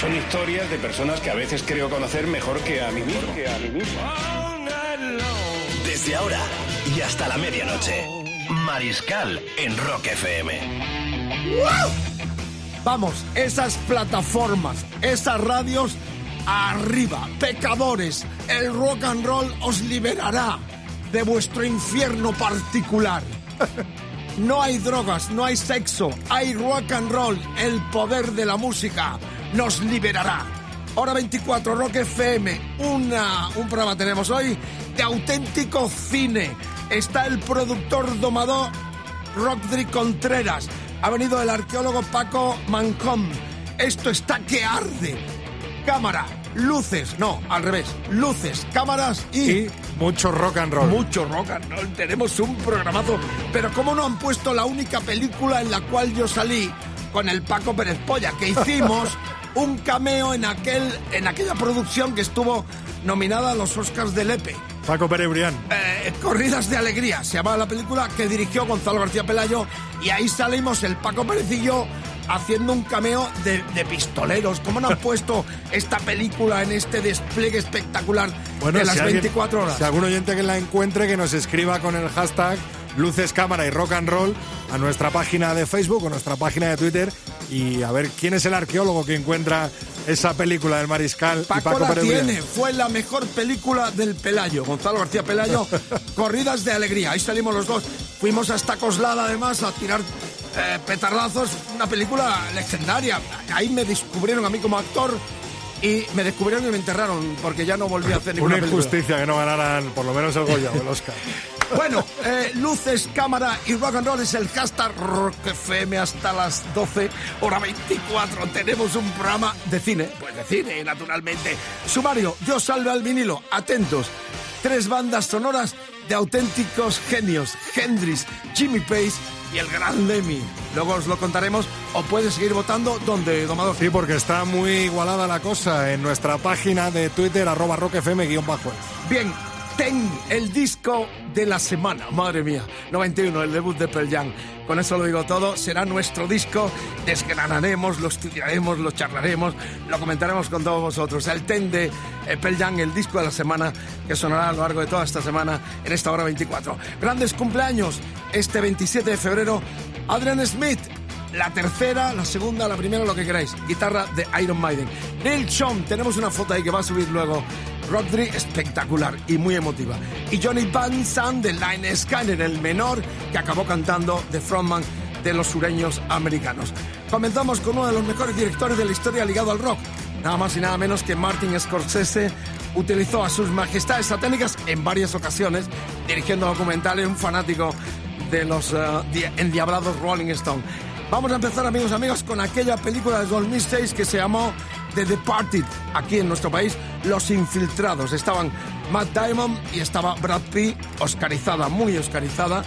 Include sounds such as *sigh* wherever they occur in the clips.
Son historias de personas que a veces creo conocer mejor que a mí mismo. Que a mí mismo. Desde ahora y hasta la medianoche. Mariscal en Rock FM. Vamos, esas plataformas, esas radios, arriba, pecadores, el rock and roll os liberará de vuestro infierno particular. *laughs* No hay drogas, no hay sexo, hay rock and roll, el poder de la música nos liberará. Hora 24, Rock FM, una, un programa tenemos hoy de auténtico cine. Está el productor domador Rodri Contreras. Ha venido el arqueólogo Paco Mancom. Esto está que arde. Cámara, luces, no, al revés. Luces, cámaras y, Y mucho rock and roll. mucho rock and roll. Tenemos un programazo. Pero ¿cómo no han puesto la única película en la cual yo salí con el Paco Pérez Polla? Que hicimos *laughs* un cameo en, aquel, en aquella producción que estuvo nominada a los Oscars del EPE. Paco Pérez Brián. Eh, Corridas de Alegría, se llamaba la película que dirigió Gonzalo García Pelayo y ahí salimos el Paco Pérez y yo haciendo un cameo de, de pistoleros. ¿Cómo no han *laughs* puesto esta película en este despliegue espectacular de las si alguien- 24 horas? Si algún oyente que la encuentre, que nos escriba con el hashtag Luces, Cámara y Rock and Roll a nuestra página de Facebook o nuestra página de Twitter y a ver quién es el arqueólogo que encuentra esa película del Mariscal y Paco, Paco la Pérez tiene, fue la mejor película del Pelayo, Gonzalo García Pelayo, *laughs* Corridas de Alegría, ahí salimos los dos, fuimos hasta Coslada además a tirar eh, petardazos, una película legendaria, ahí me descubrieron a mí como actor y me descubrieron y me enterraron porque ya no volví a hacer ninguna Una película. injusticia que no ganaran por lo menos el Goya o el Oscar. *laughs* Bueno, eh, luces, cámara y rock and roll es el hashtag Rock FM hasta las 12, hora 24. Tenemos un programa de cine, pues de cine, naturalmente. Sumario, yo salve al vinilo, atentos. Tres bandas sonoras de auténticos genios, Hendrix, Jimmy Page y el gran Lemmy. Luego os lo contaremos o puedes seguir votando donde, domador. Sí, porque está muy igualada la cosa en nuestra página de Twitter, arroba rockfm guion bajo. Bien, Ten, el disco de la semana. Madre mía, 91, el debut de Pearl Jam. Con eso lo digo todo, será nuestro disco. Desgranaremos, lo estudiaremos, lo charlaremos, lo comentaremos con todos vosotros. El Ten de eh, Pearl Jam, el disco de la semana, que sonará a lo largo de toda esta semana en esta hora 24. Grandes cumpleaños, este 27 de febrero, Adrian Smith, la tercera, la segunda, la primera, lo que queráis. Guitarra de Iron Maiden. Neil Chom, tenemos una foto ahí que va a subir luego. Rodri, espectacular y muy emotiva. Y Johnny Van Sant de Line Skyner, el menor, que acabó cantando The Frontman de los sureños americanos. Comenzamos con uno de los mejores directores de la historia ligado al rock. Nada más y nada menos que Martin Scorsese utilizó a sus majestades satánicas en varias ocasiones, dirigiendo documentales, un fanático de los di- endiablados Rolling Stone. Vamos a empezar, amigos amigos, con aquella película de 2006 que se llamó The Departed. Aquí en nuestro país, Los Infiltrados. Estaban Matt Damon y estaba Brad Pitt, oscarizada, muy oscarizada.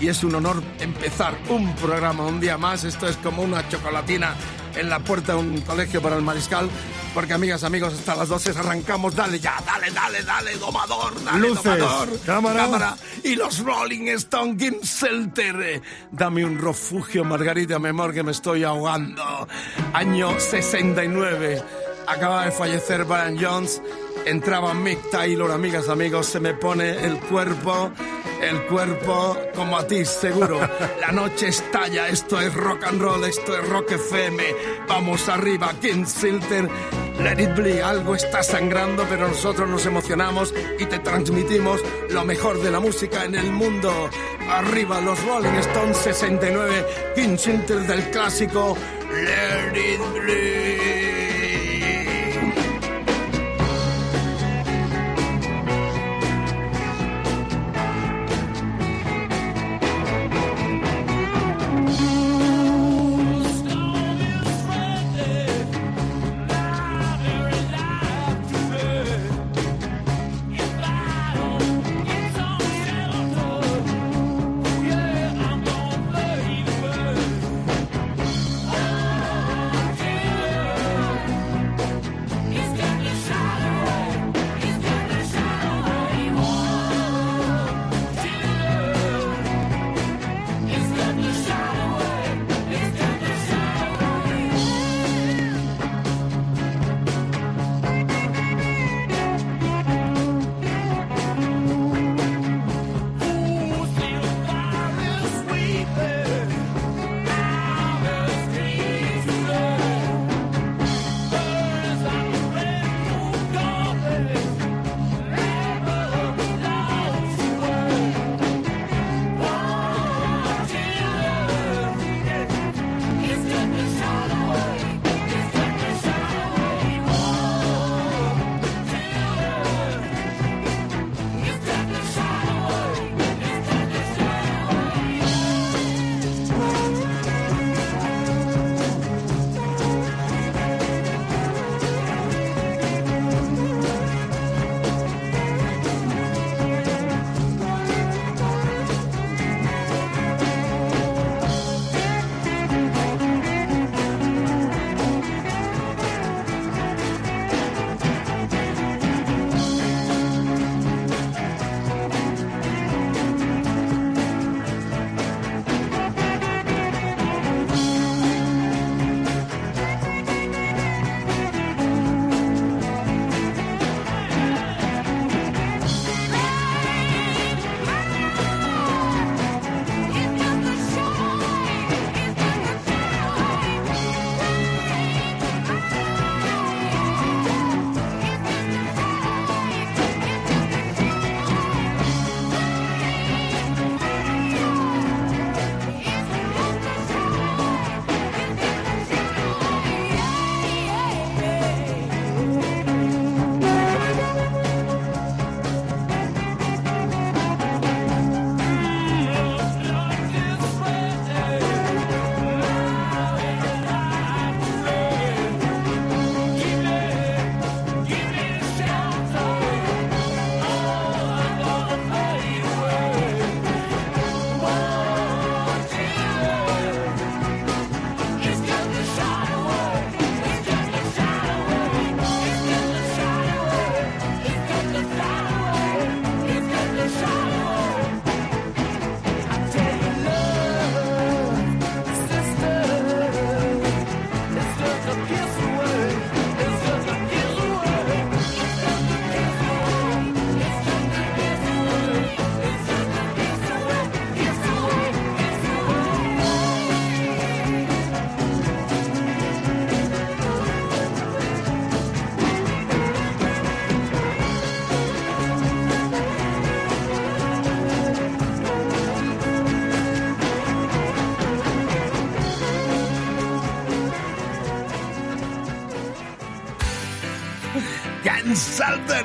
Y es un honor empezar un programa un día más. Esto es como una chocolatina en la puerta de un colegio para el mariscal. Porque, amigas, amigos, hasta las 12 arrancamos. Dale ya, dale, dale, dale, domador, dale, Luces, domador. cámara. Y los Rolling Stone Gimselter. eh, Dame un refugio, Margarita, mi amor, que me estoy ahogando. Año 69. Acaba de fallecer Brian Jones. Entraba Mick Taylor, amigas, amigos. Se me pone el cuerpo, el cuerpo como a ti, seguro. La noche estalla. Esto es rock and roll, esto es rock FM. Vamos arriba, Gimselter. Let it bleed, algo está sangrando, pero nosotros nos emocionamos y te transmitimos lo mejor de la música en el mundo. Arriba los Rolling Stones 69, King Sinter del clásico Let it bleed.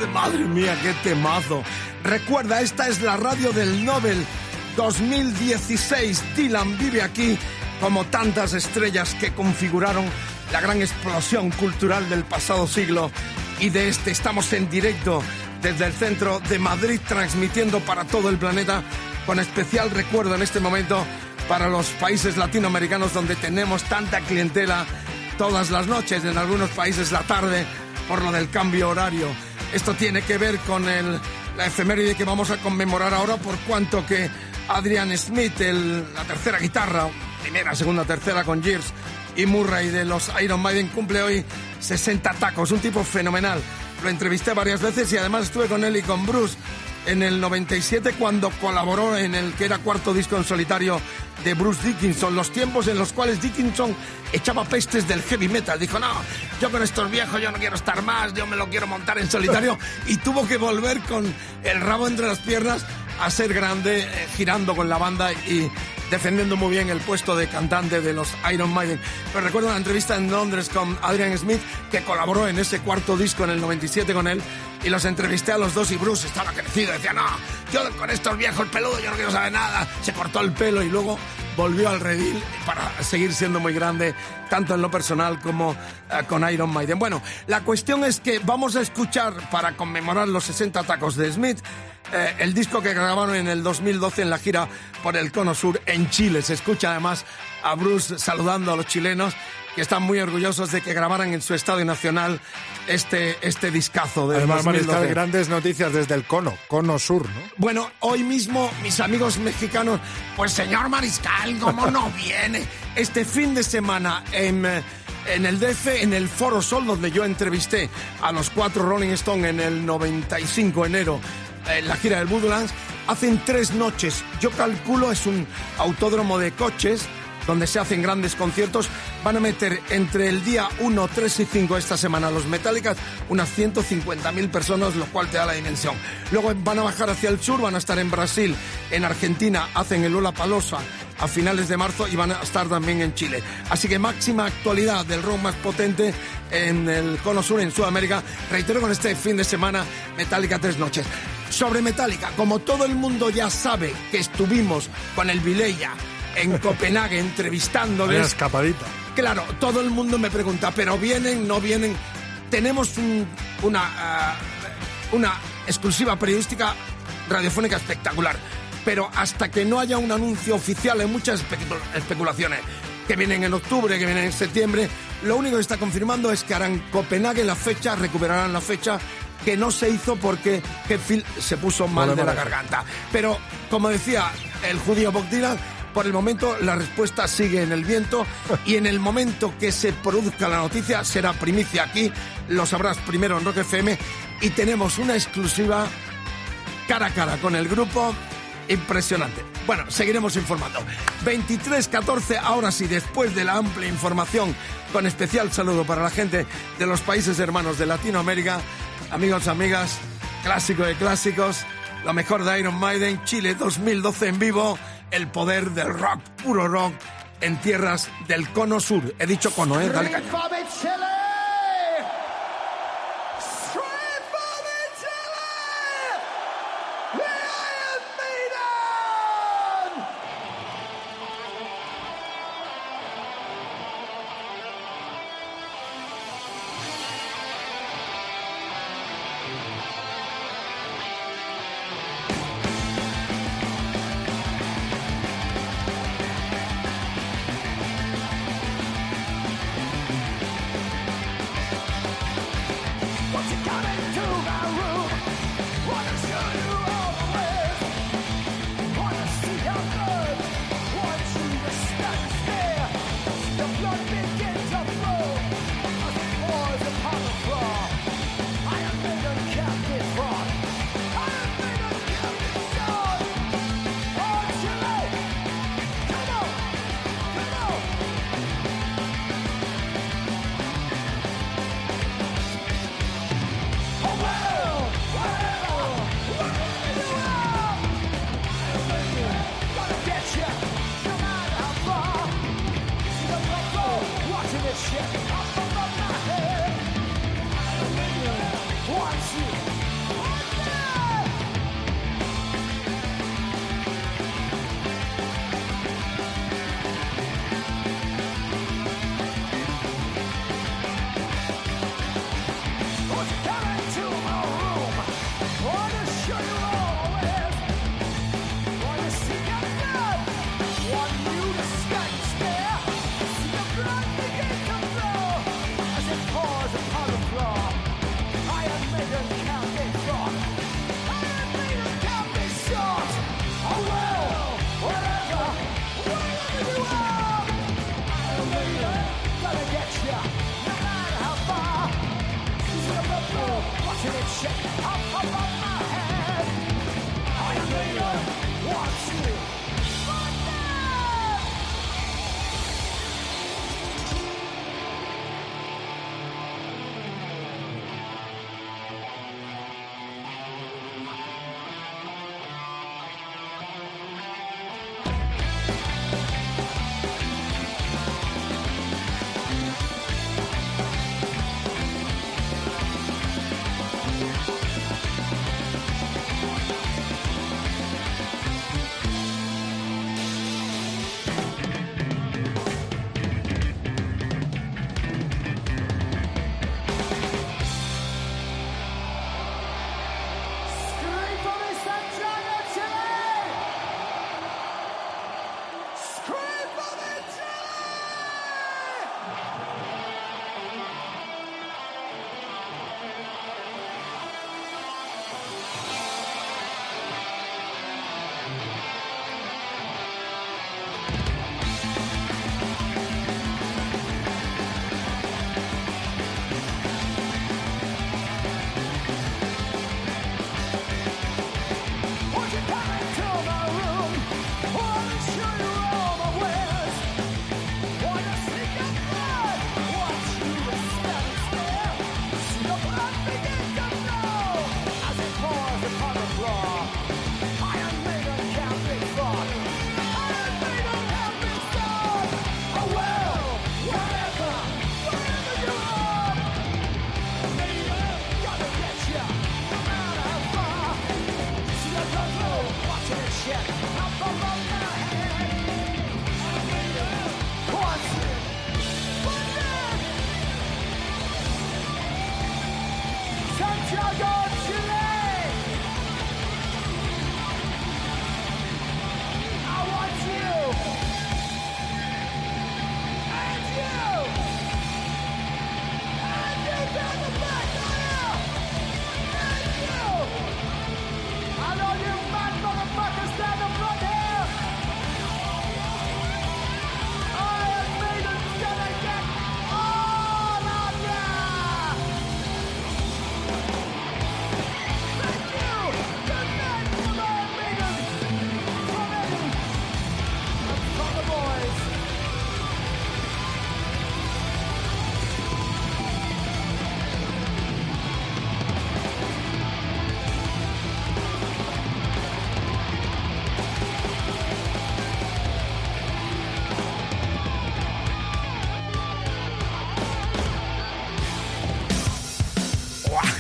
Madre mía, qué temazo. Recuerda, esta es la radio del Nobel 2016. Dylan vive aquí como tantas estrellas que configuraron la gran explosión cultural del pasado siglo y de este estamos en directo desde el centro de Madrid transmitiendo para todo el planeta con especial recuerdo en este momento para los países latinoamericanos donde tenemos tanta clientela todas las noches, en algunos países la tarde por lo del cambio horario. Esto tiene que ver con la efeméride que vamos a conmemorar ahora por cuanto que Adrian Smith, la tercera guitarra, primera, segunda, tercera con Gears y Murray de los Iron Maiden cumple hoy 60 tacos, un tipo fenomenal. Lo entrevisté varias veces y además estuve con él y con Bruce en el 97 cuando colaboró en el que era cuarto disco en solitario de Bruce Dickinson, los tiempos en los cuales Dickinson echaba pestes del heavy metal. Dijo, no, yo con estos viejos yo no quiero estar más, yo me lo quiero montar en solitario y tuvo que volver con el rabo entre las piernas a ser grande, eh, girando con la banda y defendiendo muy bien el puesto de cantante de los Iron Maiden. Pero recuerdo una entrevista en Londres con Adrian Smith, que colaboró en ese cuarto disco en el 97 con él, y los entrevisté a los dos y Bruce estaba crecido, decía, no, yo con estos viejos peludos yo no quiero saber nada, se cortó el pelo y luego volvió al redil para seguir siendo muy grande, tanto en lo personal como uh, con Iron Maiden. Bueno, la cuestión es que vamos a escuchar, para conmemorar los 60 tacos de Smith, eh, el disco que grabaron en el 2012 en la gira por el Cono Sur en Chile. Se escucha además a Bruce saludando a los chilenos que están muy orgullosos de que grabaran en su estadio nacional este, este discazo de Además, 2012. Mariscal, grandes noticias desde el cono, cono sur, ¿no? Bueno, hoy mismo mis amigos mexicanos, pues señor Mariscal, ¿cómo no *laughs* viene? Este fin de semana en, eh, en el DF, en el Foro Sol, donde yo entrevisté a los cuatro Rolling Stone en el 95 enero, en la gira del Woodlands, hacen tres noches. Yo calculo, es un autódromo de coches donde se hacen grandes conciertos. Van a meter entre el día 1, 3 y 5 esta semana los Metallicas unas 150.000 personas, lo cual te da la dimensión. Luego van a bajar hacia el sur, van a estar en Brasil, en Argentina, hacen el Lola Palosa a finales de marzo y van a estar también en Chile. Así que máxima actualidad del rock más potente en el Cono Sur, en Sudamérica. Reitero con este fin de semana Metallica tres noches. Sobre Metallica, como todo el mundo ya sabe que estuvimos con el Vileya en Copenhague Una entrevistándoles, escapadita. Claro, todo el mundo me pregunta, ¿pero vienen, no vienen? Tenemos un- una, una exclusiva periodística radiofónica espectacular, pero hasta que no haya un anuncio oficial hay muchas especu- especulaciones que vienen en octubre, que vienen en septiembre. Lo único que está confirmando es que harán Copenhague la fecha, recuperarán la fecha que no se hizo porque Hetfield se puso mal de la garganta. Pero, como decía el judío Bob Dylan, por el momento la respuesta sigue en el viento y en el momento que se produzca la noticia será primicia aquí, lo sabrás primero en Rock FM y tenemos una exclusiva cara a cara con el grupo impresionante. Bueno, seguiremos informando. 23-14, ahora sí, después de la amplia información, con especial saludo para la gente de los países hermanos de Latinoamérica, amigos, amigas, clásico de clásicos, lo mejor de Iron Maiden, Chile 2012 en vivo, el poder del rock, puro rock, en tierras del cono sur. He dicho cono, ¿eh? Dale.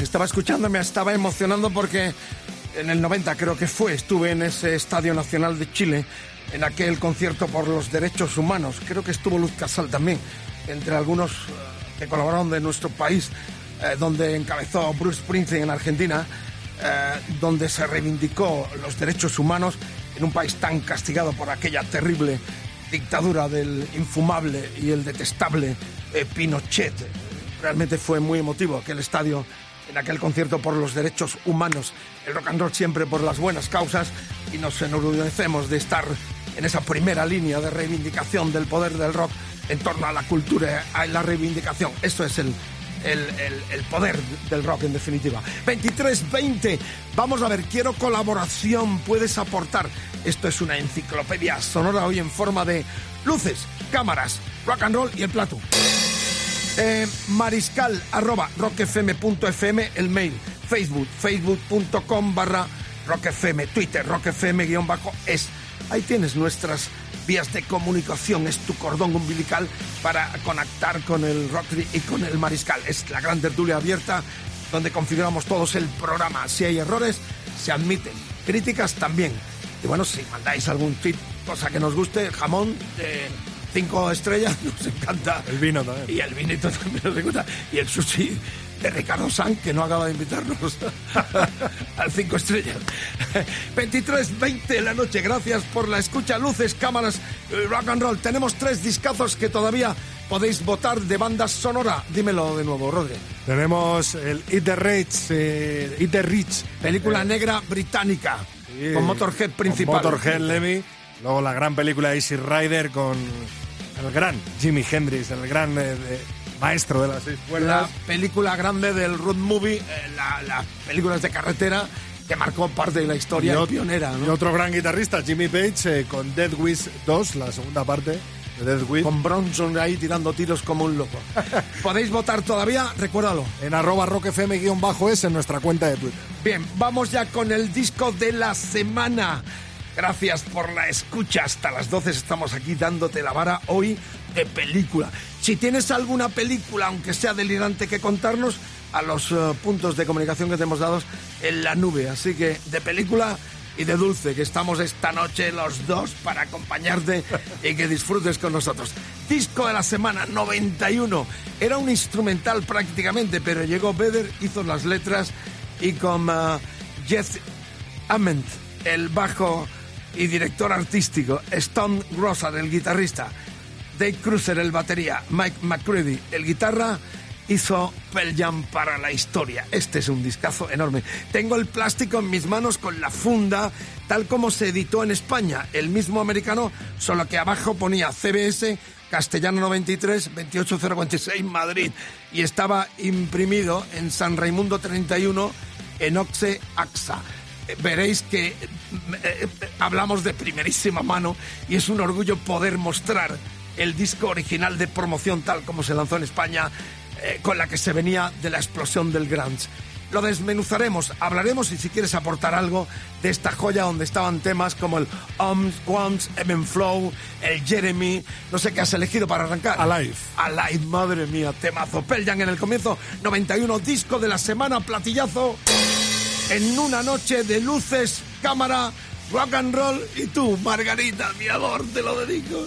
Estaba escuchando, me estaba emocionando porque en el 90 creo que fue, estuve en ese Estadio Nacional de Chile, en aquel concierto por los derechos humanos. Creo que estuvo Luz Casal también, entre algunos eh, que colaboraron de nuestro país, eh, donde encabezó Bruce Springsteen en Argentina, eh, donde se reivindicó los derechos humanos en un país tan castigado por aquella terrible dictadura del infumable y el detestable Pinochet. Realmente fue muy emotivo aquel estadio en aquel concierto por los derechos humanos, el rock and roll siempre por las buenas causas y nos enorgullecemos de estar en esa primera línea de reivindicación del poder del rock en torno a la cultura y la reivindicación. Eso es el, el, el, poder del rock en definitiva. 2320, vamos a ver, quiero colaboración, puedes aportar. Esto es una enciclopedia sonora hoy en forma de luces, cámaras, rock and roll y el plato. Eh, mariscal arroba rockfm.fm, el mail, Facebook, facebook.com barra rockfm, Twitter, rockfm guion bajo es. Ahí tienes nuestras vías de comunicación, es tu cordón umbilical para conectar con el rock y con el mariscal. Es la gran tertulia abierta donde configuramos todos el programa. Si hay errores, se admiten. Críticas también. Y bueno, si mandáis algún tweet, cosa que nos guste, jamón cinco estrellas, *laughs* nos encanta. El vino también. Y el vinito también nos encanta. Y el sushi de Ricardo San, que no acaba de invitarnos *laughs* al cinco estrellas. *laughs* 23, 20 de la noche. Gracias por la escucha, luces, cámaras, rock and roll. Tenemos tres discazos que todavía podéis votar de bandas sonora. Dímelo de nuevo, Rodri. Tenemos el Eat the Rich, eh, Eat the Rich. Película negra británica. con Motorhead principal. Con Motorhead Lemmy. Luego la gran película Easy Rider con el gran Jimi Hendrix, el gran eh, maestro de las seis La cuerdas. película grande del road movie, eh, la- las películas de carretera que marcó parte de la historia ot- pionera, y ¿no? otro gran guitarrista, Jimmy Page, eh, con Dead Wish 2, la segunda parte de Dead Wish. Con Bronson ahí tirando tiros como un loco. *laughs* ¿Podéis votar todavía? Recuérdalo. En arroba rockfm-es en nuestra cuenta de Twitter. Bien, vamos ya con el disco de la semana. Gracias por la escucha. Hasta las 12 estamos aquí dándote la vara hoy de película. Si tienes alguna película, aunque sea delirante, que contarnos, a los eh, puntos de comunicación que te hemos dado en la nube. Así que de película y de dulce, que estamos esta noche los dos para acompañarte y que disfrutes con nosotros. Disco de la semana 91. Era un instrumental prácticamente, pero llegó Vedder, hizo las letras y con uh, Jeff Ament, el bajo y director artístico, Stone Grossar, el guitarrista, Dave Cruiser, el batería, Mike McCready, el guitarra, hizo Pearl Jam para la historia. Este es un discazo enorme. Tengo el plástico en mis manos con la funda, tal como se editó en España, el mismo americano, solo que abajo ponía CBS Castellano 93, 28046 Madrid y estaba imprimido en San Raimundo 31 en Oxe AXA. Veréis que eh, eh, hablamos de primerísima mano y es un orgullo poder mostrar el disco original de promoción tal como se lanzó en España, eh, con la que se venía de la explosión del grunge. Lo desmenuzaremos, hablaremos y si quieres aportar algo de esta joya donde estaban temas como el Oms, Quams, Eben Flow, el Jeremy, no sé qué has elegido para arrancar. Alive. Alive, madre mía, temazo. Pearl Jam en el comienzo, 91, disco de la semana, platillazo, en una noche de luces, cámara, rock and roll y tú, Margarita, mi amor, te lo dedico.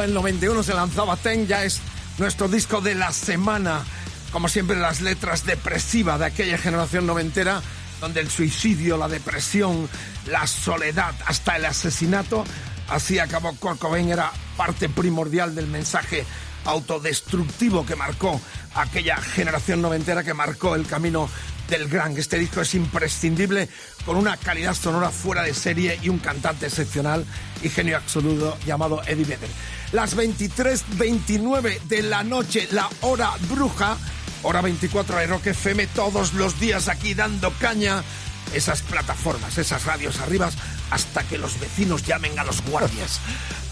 Del 91 se lanzaba Ten, ya es nuestro disco de la semana. Como siempre, las letras depresivas de aquella generación noventera, donde el suicidio, la depresión, la soledad, hasta el asesinato, así acabó Kurt era parte primordial del mensaje autodestructivo que marcó aquella generación noventera, que marcó el camino del gran. Este disco es imprescindible, con una calidad sonora fuera de serie y un cantante excepcional y genio absoluto llamado Eddie Vedder. Las 23.29 de la noche, la hora bruja, hora 24 de Rock FM, todos los días aquí dando caña esas plataformas, esas radios arribas, hasta que los vecinos llamen a los guardias.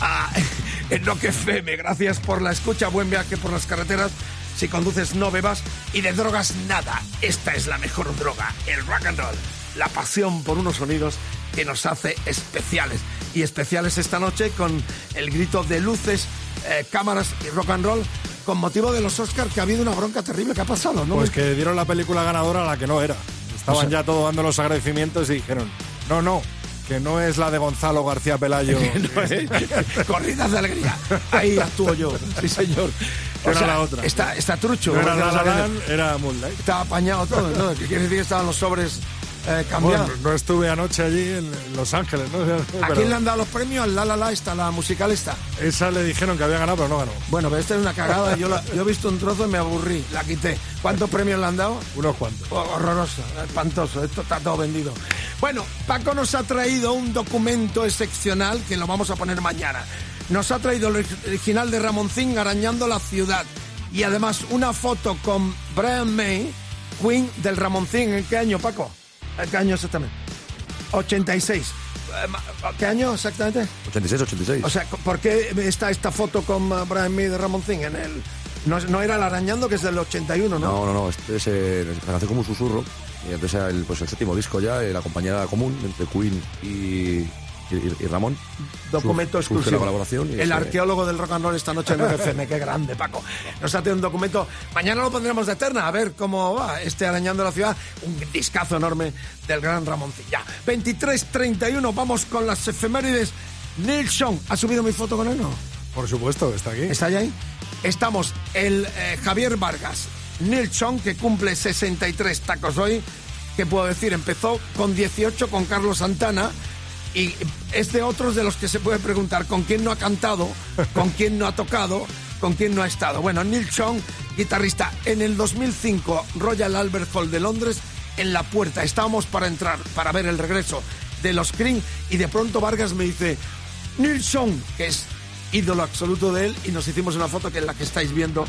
Ah, *laughs* en Rock FM, gracias por la escucha, buen viaje por las carreteras. Si conduces no bebas y de drogas nada. Esta es la mejor droga, el rock and roll. La pasión por unos sonidos que nos hace especiales. Y especiales esta noche con el grito de luces, eh, cámaras y rock and roll con motivo de los Oscars que ha habido una bronca terrible. ¿Qué ha pasado? ¿No? Pues que dieron la película ganadora a la que no era. Estaban O sea- ya todos dando los agradecimientos y dijeron, no, no, que no es la de Gonzalo García Pelayo. *laughs* No, ¿eh? *laughs* Corridas de alegría. Ahí actúo yo. Sí, señor. Que era la otra. Está, está trucho. No era La La sabía- Land, era Moonlight. Está apañado todo, ¿no? ¿Qué quiere decir que estaban los sobres eh, cambiados? Bueno, no estuve anoche allí en Los Ángeles, ¿no? *laughs* ¿A Pero quién le han dado los premios? Al La La La esta, la musical esta. Esa le dijeron que había ganado, pero no ganó. Bueno, pero esta es una cagada. Yo, la- yo he visto un trozo y me aburrí. La quité. ¿Cuántos premios le han dado? Unos cuantos. Oh, horroroso, espantoso, esto está todo vendido. Bueno, Paco nos ha traído un documento excepcional que lo vamos a poner mañana. Nos ha traído el original de Ramoncín arañando la ciudad y además una foto con Brian May, Queen del Ramoncín. ¿En qué año, Paco? ¿En qué año exactamente? 86. Eh, ¿Qué año exactamente? 86, 86. O sea, ¿por qué está esta foto con uh, Brian May de Ramoncín en el... No, no era el arañando, que es del 81, ¿no? no, no, no, este es, eh, nació como un susurro. Y entonces el, pues el séptimo disco ya, eh, la compañía común entre Queen y, y, y Ramón. Documento exclusivo. la colaboración. el arqueólogo del rock and roll esta noche en *laughs* RFM. Qué grande, Paco. Nos hace un documento. Mañana lo pondremos de eterna, a ver cómo va este Arañando la Ciudad. Un discazo enorme del gran Ramoncilla. 23.31, vamos con las efemérides Neil Sean. ¿Ha subido mi foto con él no? Por supuesto, está aquí. ¿Está ahí? Estamos el eh, Javier Vargas, Neil Sean, que cumple 63 tacos hoy. ¿Qué puedo decir? Empezó con 18 con Carlos Santana y es de otros de los que se puede preguntar con quién no ha cantado, con quién no ha tocado, con quién no ha estado. Bueno, Neil Sean, guitarrista, en el 2005 Royal Albert Hall de Londres, en la puerta. Estábamos para entrar, para ver el regreso de los Cream y de pronto Vargas me dice, Neil Sean, que es ídolo absoluto de él, y nos hicimos una foto que es la que estáis viendo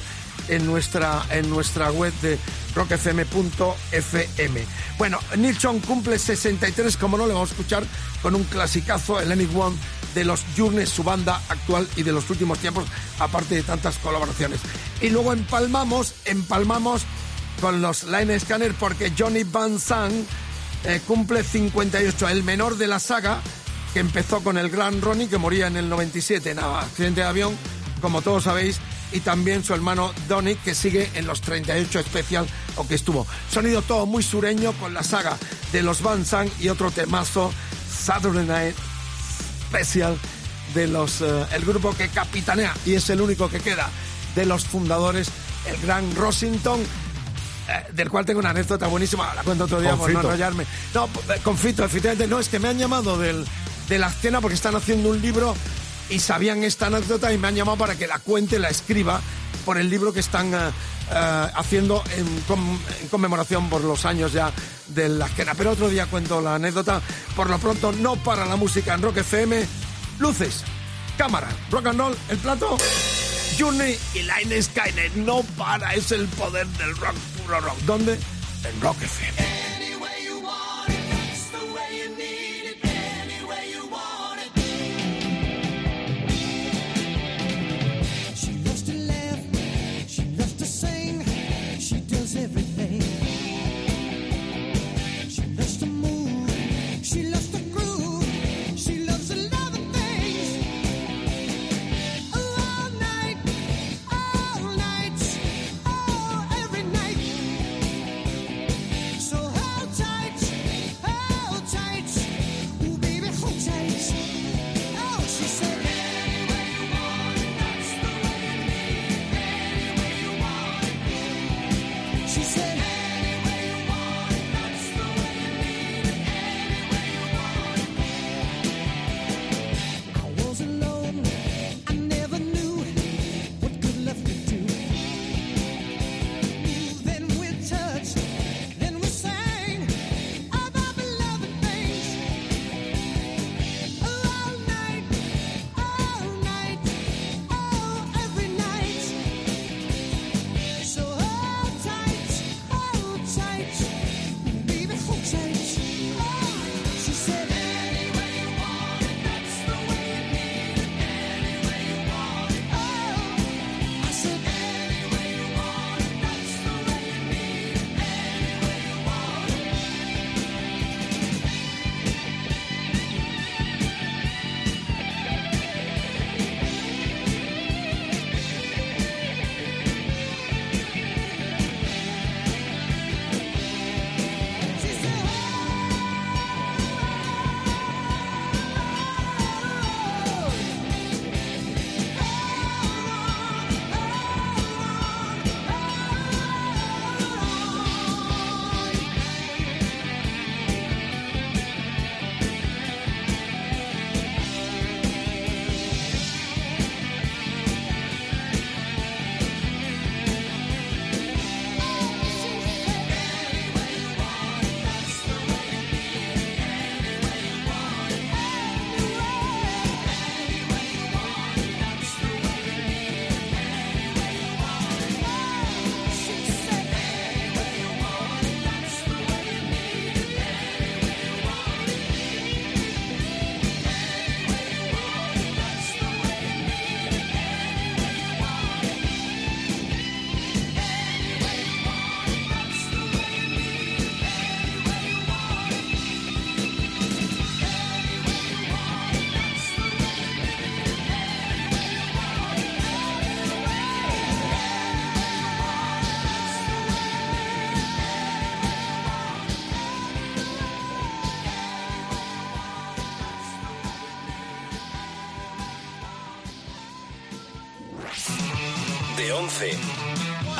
en nuestra, en nuestra web de rockfm.fm. Bueno, Neil Sean cumple 63, como no le vamos a escuchar, con un clasicazo, el Any One de los Journeys, su banda actual y de los últimos tiempos, aparte de tantas colaboraciones. Y luego empalmamos, empalmamos con los Line Scanner porque Johnny Van Zandt eh, cumple 58, el menor de la saga, que empezó con el gran Ronnie, que moría en el 97 en accidente de avión, como todos sabéis, y también su hermano Donny, que sigue en los 38 especial, o que estuvo. Sonido todo muy sureño con la saga de los Van Zandt y otro temazo, Saturday Night Special, de los, eh, el grupo que capitanea, y es el único que queda, de los fundadores, el gran Rosington, eh, del cual tengo una anécdota buenísima, la cuento otro día por no enrollarme. No, eh, con Fito, efectivamente, no, es que me han llamado del, de la escena porque están haciendo un libro y sabían esta anécdota y me han llamado para que la cuente, la escriba por el libro que están eh, eh, haciendo en, conmemoración por los años ya de la escena. Pero otro día cuento la anécdota. Por lo pronto, no para la música en Rock FM. Luces, cámara, rock and roll, el plato. Journey y Line Skynet no para, es el poder del rock, puro rock. ¿Dónde? En Rock FM.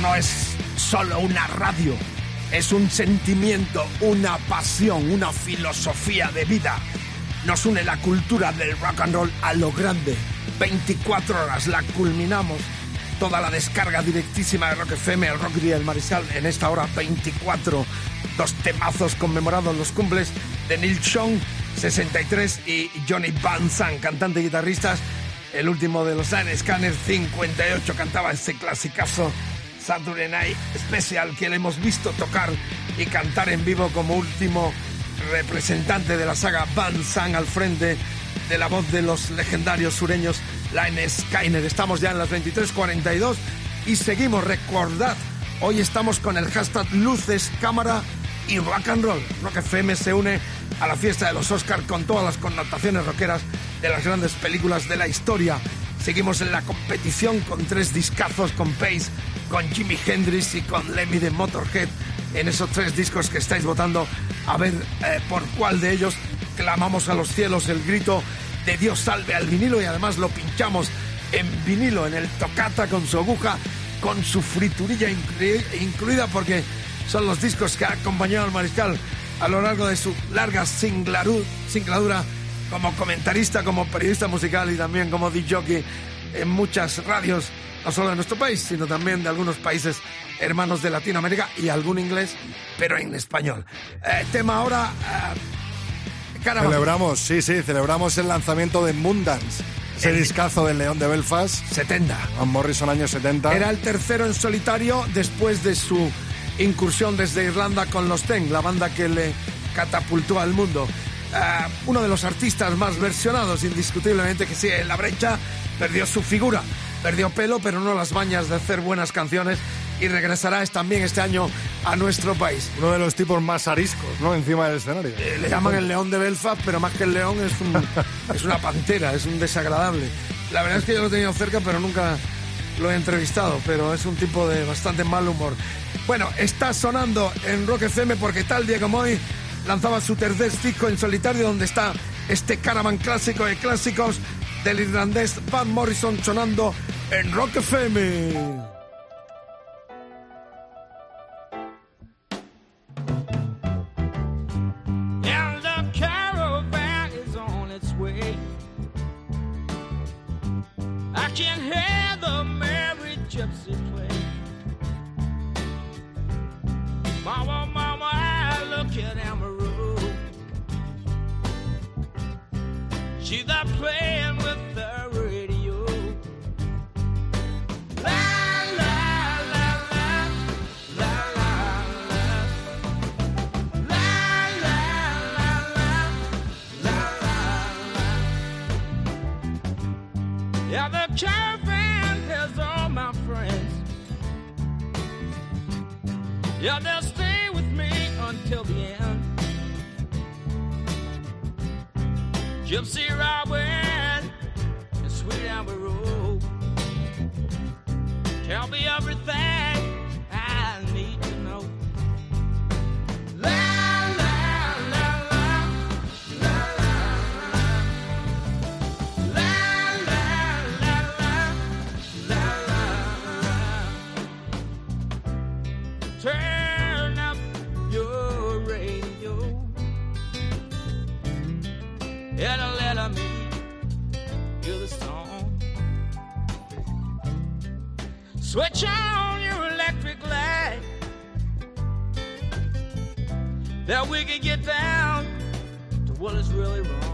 No es solo una radio. Es un sentimiento, una pasión, una filosofía de vida. Nos une la cultura del rock and roll a lo grande. 24 horas la culminamos. Toda la descarga directísima de Rock FM, el Rock Día del Mariscal, en esta hora 24. Dos temazos conmemorados los cumples de Neil Young, 63, y Johnny Van Sant, cantante y guitarristas. El último de los Line Scanner, 58, cantaba ese clasicazo Saturday Night Special que le hemos visto tocar y cantar en vivo como último representante de la saga Van Sant al frente de la voz de los legendarios sureños Line Skyner. Estamos ya en las 23.42 y seguimos. Recordad, hoy estamos con el hashtag Luces, Cámara y Rock and Roll. Rock FM se une a la fiesta de los Oscars con todas las connotaciones rockeras de las grandes películas de la historia. Seguimos en la competición con tres discazos, con Pace, con Jimi Hendrix y con Lemmy de Motorhead en esos tres discos que estáis votando. A ver eh, por cuál de ellos clamamos a los cielos el grito de Dios salve al vinilo y además lo pinchamos en vinilo, en el tocata con su aguja, con su friturilla inclui- incluida porque son los discos que ha acompañado al mariscal a lo largo de su larga singladura como comentarista, como periodista musical y también como DJ en muchas radios, no solo de nuestro país, sino también de algunos países hermanos de Latinoamérica y algún inglés, pero en español. Eh, tema ahora, eh. Celebramos, sí, sí, celebramos el lanzamiento de Mundance, ese discazo del León de Belfast. 70. Van Morrison, años 70. Era el tercero en solitario después de su incursión desde Irlanda con los Ten, la banda que le catapultó al mundo. Ah, uno de los artistas más versionados, indiscutiblemente, que sigue en la brecha, perdió su figura, perdió pelo, pero no las bañas de hacer buenas canciones y regresará es- también este año a nuestro país. Uno de los tipos más ariscos, ¿no? Encima del escenario. Eh, Le llaman el león de Belfast, pero más que el león es, un- *laughs* es una pantera, es un desagradable. La verdad es que yo lo he tenido cerca, pero nunca lo he entrevistado, pero es un tipo de bastante mal humor. Bueno, está sonando en Rock FM porque tal día como hoy lanzaba su tercer disco en solitario donde está este caravan clásico de clásicos del irlandés Van Morrison sonando en Rock FM. Yeah, they'll stay with me until the end. Gypsy Robin and Sweet Amber Road. Tell me everything Switch on your electric light. That we can get down to what is really wrong.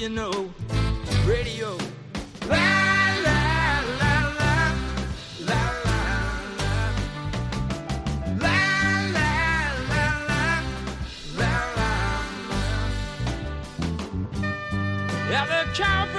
you know, radio. Ah! Every cow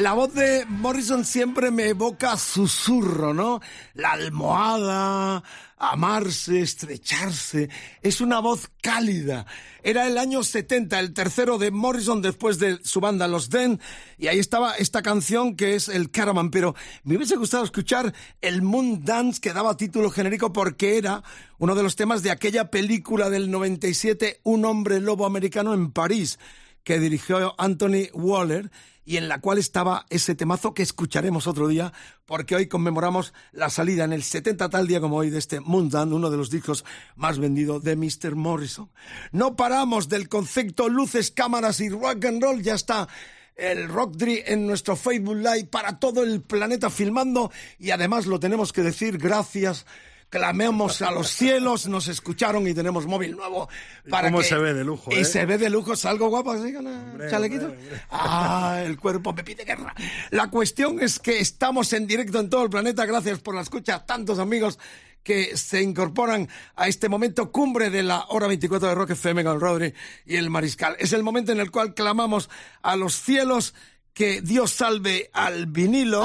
La voz de Morrison siempre me evoca susurro, ¿no? La almohada, amarse, estrecharse. Es una voz cálida. Era el año 70, el tercero de Morrison después de su banda Los Den, y ahí estaba esta canción que es el Caravan, pero me hubiese gustado escuchar el Moon Dance que daba título genérico porque era uno de los temas de aquella película del 97, Un hombre lobo americano en París que dirigió Anthony Waller y en la cual estaba ese temazo que escucharemos otro día, porque hoy conmemoramos la salida en el 70 tal día como hoy de este Moondown, uno de los discos más vendidos de Mr. Morrison. No paramos del concepto luces, cámaras y rock and roll, ya está el Rock Dri en nuestro Facebook Live para todo el planeta filmando y además lo tenemos que decir gracias clamemos a los cielos, nos escucharon y tenemos móvil nuevo para cómo que- se ve de lujo, y ¿eh? se ve de lujo, salgo guapo así con el chalequito. Ah, el cuerpo me pide guerra. La cuestión es que estamos en directo en todo el planeta, gracias por la escucha, tantos amigos que se incorporan a este momento cumbre de la hora 24 de Rock FM con Rodri y el Mariscal. Es el momento en el cual clamamos a los cielos que Dios salve al vinilo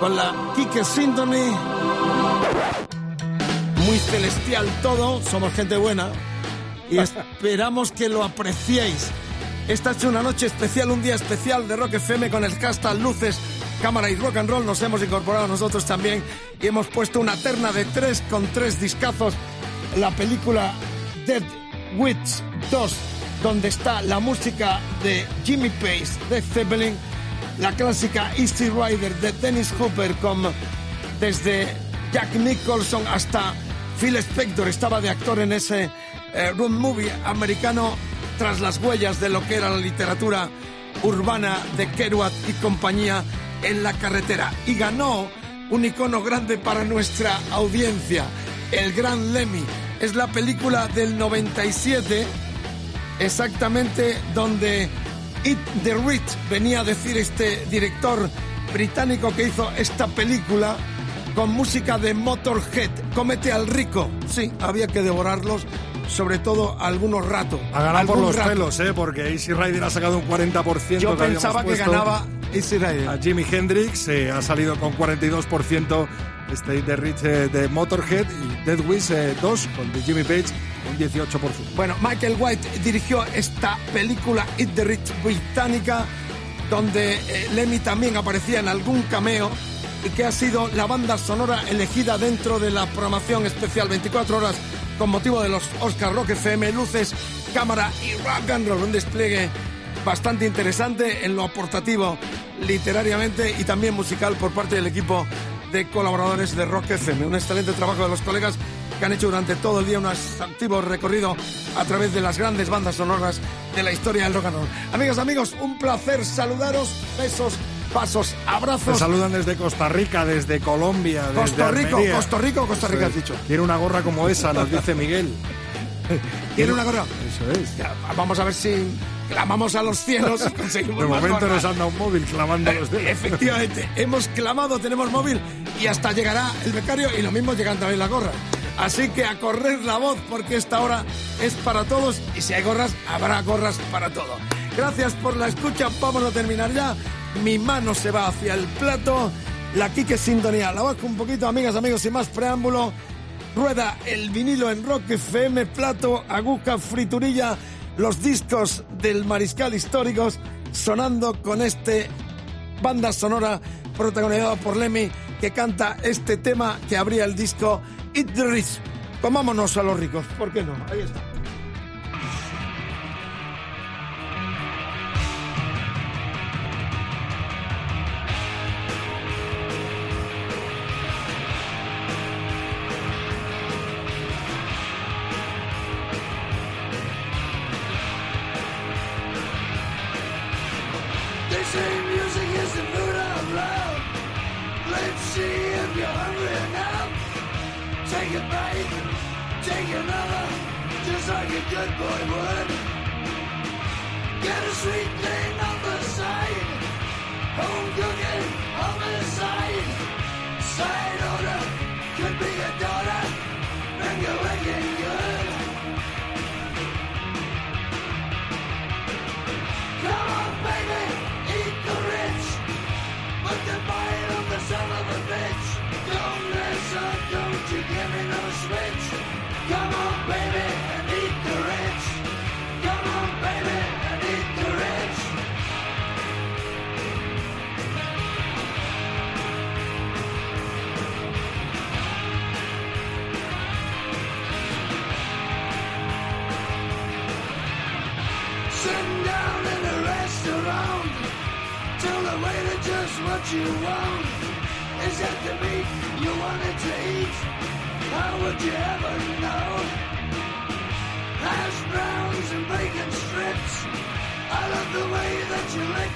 con la Kike Symphony muy celestial todo, somos gente buena y *laughs* esperamos que lo apreciéis. Esta es una noche especial, un día especial de Rock FM con el hashtag Luces, Cámara y Rock and Roll. Nos hemos incorporado nosotros también y hemos puesto una terna de tres con tres discazos. La película Dead Witch 2, donde está la música de Jimmy Page, de Zeppelin, la clásica Easy Rider de Dennis Hooper con desde Jack Nicholson hasta Phil Spector estaba de actor en ese eh, movie americano tras las huellas de lo que era la literatura urbana de Kerouac y compañía en la carretera y ganó un icono grande para nuestra audiencia, el Gran Lemmy. Es la película del 97 exactamente donde It the Rich venía a decir este director británico que hizo esta película con música de Motorhead. Cómete al rico. Sí, había que devorarlos, sobre todo algunos ratos. A ganar por los rato. pelos, ¿eh? Porque Easy Rider ha sacado un 40%. Yo que pensaba que ganaba Easy Rider. A Jimi Hendrix eh, ha salido con 42% este de Rich eh, de Motorhead y Dead Wish 2 con de Jimmy Page un 18%. Bueno, Michael White dirigió esta película It the Rich británica, donde eh, Lemmy también aparecía en algún cameo y que ha sido la banda sonora elegida dentro de la programación especial 24 horas con motivo de los Oscar Rock FM, luces, cámara y rock and roll, un despliegue bastante interesante en lo aportativo literariamente y también musical por parte del equipo de colaboradores de Rock FM. Un excelente trabajo de los colegas que han hecho durante todo el día un activo recorrido a través de las grandes bandas sonoras de la historia del rock and roll. Amigas, amigos, un placer saludaros. Besos Pasos, Te abrazos. saludan desde Costa Rica, desde Colombia, desde Costa Rica, Almería. Costa Rica Costa Rica has dicho. Quiere una gorra como esa, nos dice Miguel. *laughs* ¿Quiere una gorra? Eso es. Ya, vamos a ver si clamamos a los cielos y conseguimos De momento nos anda un móvil clamando los dedos. Efectivamente, hemos clamado, tenemos móvil y hasta llegará el becario y lo mismo llegan también las gorras. Así que a correr la voz porque esta hora es para todos y si hay gorras, habrá gorras para todo. Gracias por la escucha, vamos a terminar ya. Mi mano se va hacia el plato, la Kike Sintonía, la bajo un poquito, amigas, amigos, sin más preámbulo. Rueda el vinilo en Rock FM, plato, aguja, friturilla, los discos del Mariscal históricos sonando con este banda sonora protagonizada por Lemmy que canta este tema que abría el disco It the Rich. Comámonos a los ricos, ¿por qué no? Ahí está.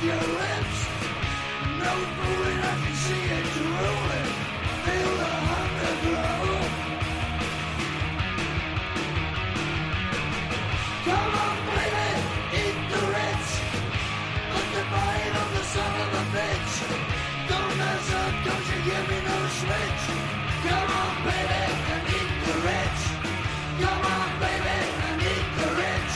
Your lips. No fooling, I can see it drooling. Feel the hunger grow. Come on, baby, eat the rich. Put the bite on the son of a bitch. Don't mess up, don't you give me no switch. Come on, baby, and eat the rich. Come on, baby, and eat the rich.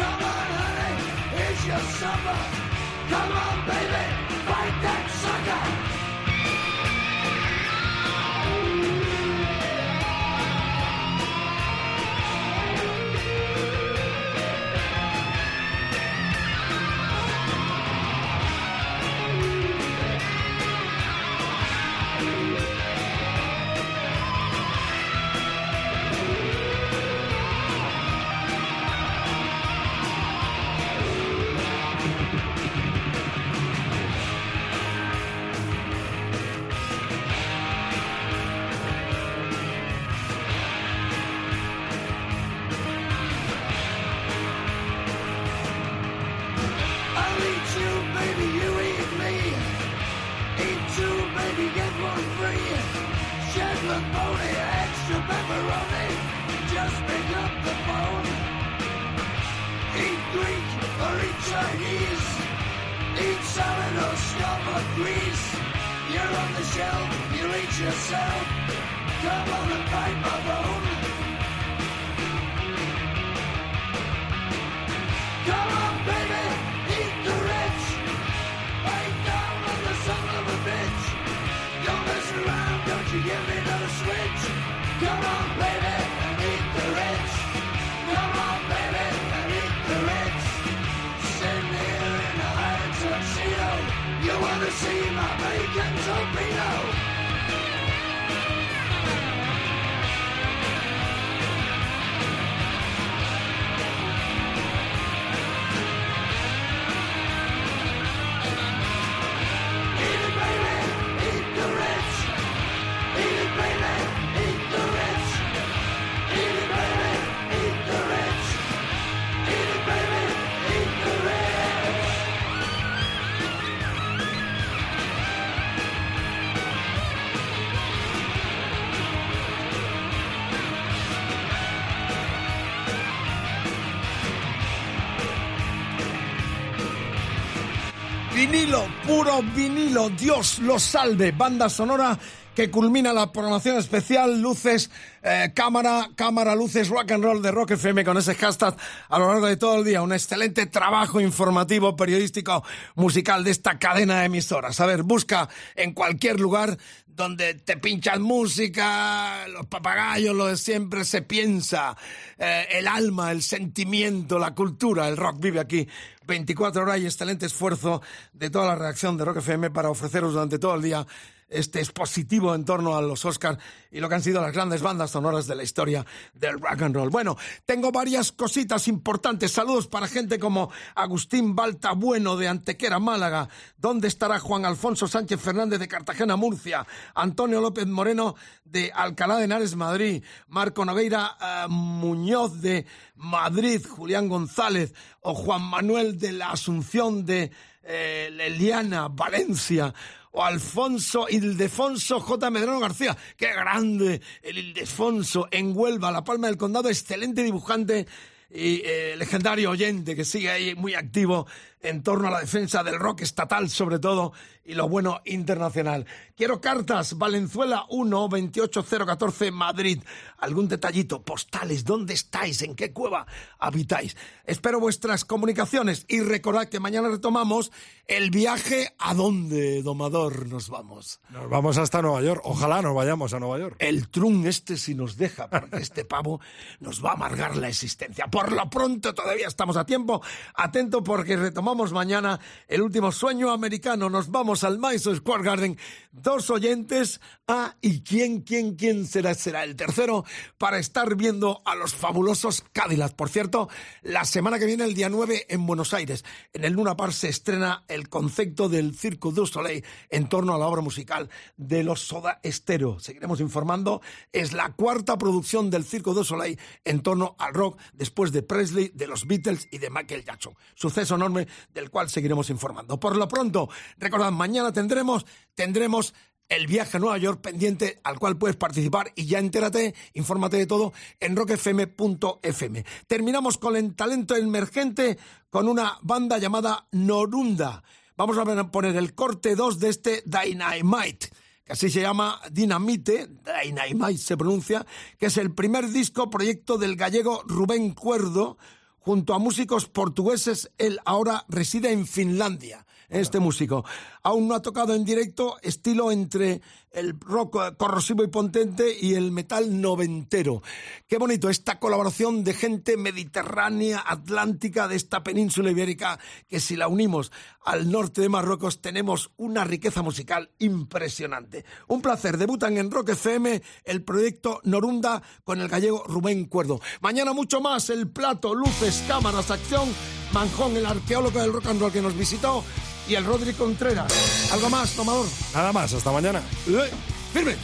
Come on, honey, here's your supper. Come on, baby, fight that sucker. See my bacon torpedo? Vinilo, puro vinilo, Dios lo salve. Banda sonora que culmina la programación especial, luces, eh, cámara, cámara, luces, rock and roll de Rock FM con ese hashtag a lo largo de todo el día. Un excelente trabajo informativo, periodístico, musical de esta cadena de emisoras. A ver, busca en cualquier lugar donde te pinchan música, los papagayos, lo de siempre se piensa, eh, el alma, el sentimiento, la cultura, el rock vive aquí 24 horas y excelente esfuerzo de toda la redacción de Rock FM para ofreceros durante todo el día este expositivo en torno a los Oscars y lo que han sido las grandes bandas sonoras de la historia del rock and roll. Bueno, tengo varias cositas importantes. Saludos para gente como Agustín Balta Bueno de Antequera, Málaga. ¿Dónde estará Juan Alfonso Sánchez Fernández de Cartagena, Murcia? Antonio López Moreno de Alcalá de Henares, Madrid. Marco Nogueira eh, Muñoz de Madrid. Julián González o Juan Manuel de la Asunción de eh, Leliana, Valencia o Alfonso Ildefonso J. Medrano García. ¡Qué grande! El Ildefonso en Huelva, La Palma del Condado, excelente dibujante y eh, legendario oyente que sigue ahí muy activo en torno a la defensa del rock estatal sobre todo y lo bueno internacional. Quiero cartas, Valenzuela 1 28014 Madrid. Algún detallito, postales, ¿dónde estáis? ¿En qué cueva habitáis? Espero vuestras comunicaciones y recordad que mañana retomamos el viaje a dónde, domador, nos vamos. Nos vamos hasta Nueva York. Ojalá nos vayamos a Nueva York. El trun este si nos deja, porque este pavo nos va a amargar la existencia. Por lo pronto todavía estamos a tiempo. Atento porque retomamos mañana el último sueño americano. Nos vamos al Madison Square Garden. Dos oyentes. Ah, ¿y quién, quién, quién será? Será el tercero para estar viendo a los fabulosos Cadillacs. Por cierto, la semana que viene, el día 9, en Buenos Aires, en el Luna Park se estrena el concepto del Circo du Soleil en torno a la obra musical de los Soda Stereo. Seguiremos informando. Es la cuarta producción del Circo du Soleil en torno al rock después de Presley, de los Beatles y de Michael Jackson. Suceso enorme del cual seguiremos informando. Por lo pronto, recordad, mañana tendremos, tendremos el viaje a Nueva York pendiente al cual puedes participar y ya entérate, infórmate de todo en rockfm.fm. Terminamos con el talento emergente con una banda llamada Norunda. Vamos a poner el corte 2 de este Dynamite que así se llama Dinamite, Dynamite se pronuncia, que es el primer disco proyecto del gallego Rubén Cuerdo, junto a músicos portugueses, él ahora reside en Finlandia, este músico. Aún no ha tocado en directo estilo entre el rock corrosivo y potente y el metal noventero. Qué bonito esta colaboración de gente mediterránea, atlántica de esta península ibérica, que si la unimos al norte de Marruecos tenemos una riqueza musical impresionante. Un placer, debutan en Rock FM el proyecto Norunda con el gallego Rubén Cuerdo. Mañana mucho más, el plato, luces, cámaras, acción, Manjón, el arqueólogo del rock and roll que nos visitó y el Rodri Contreras. ¿Algo más, tomador? Nada más, hasta mañana. ¡Firme!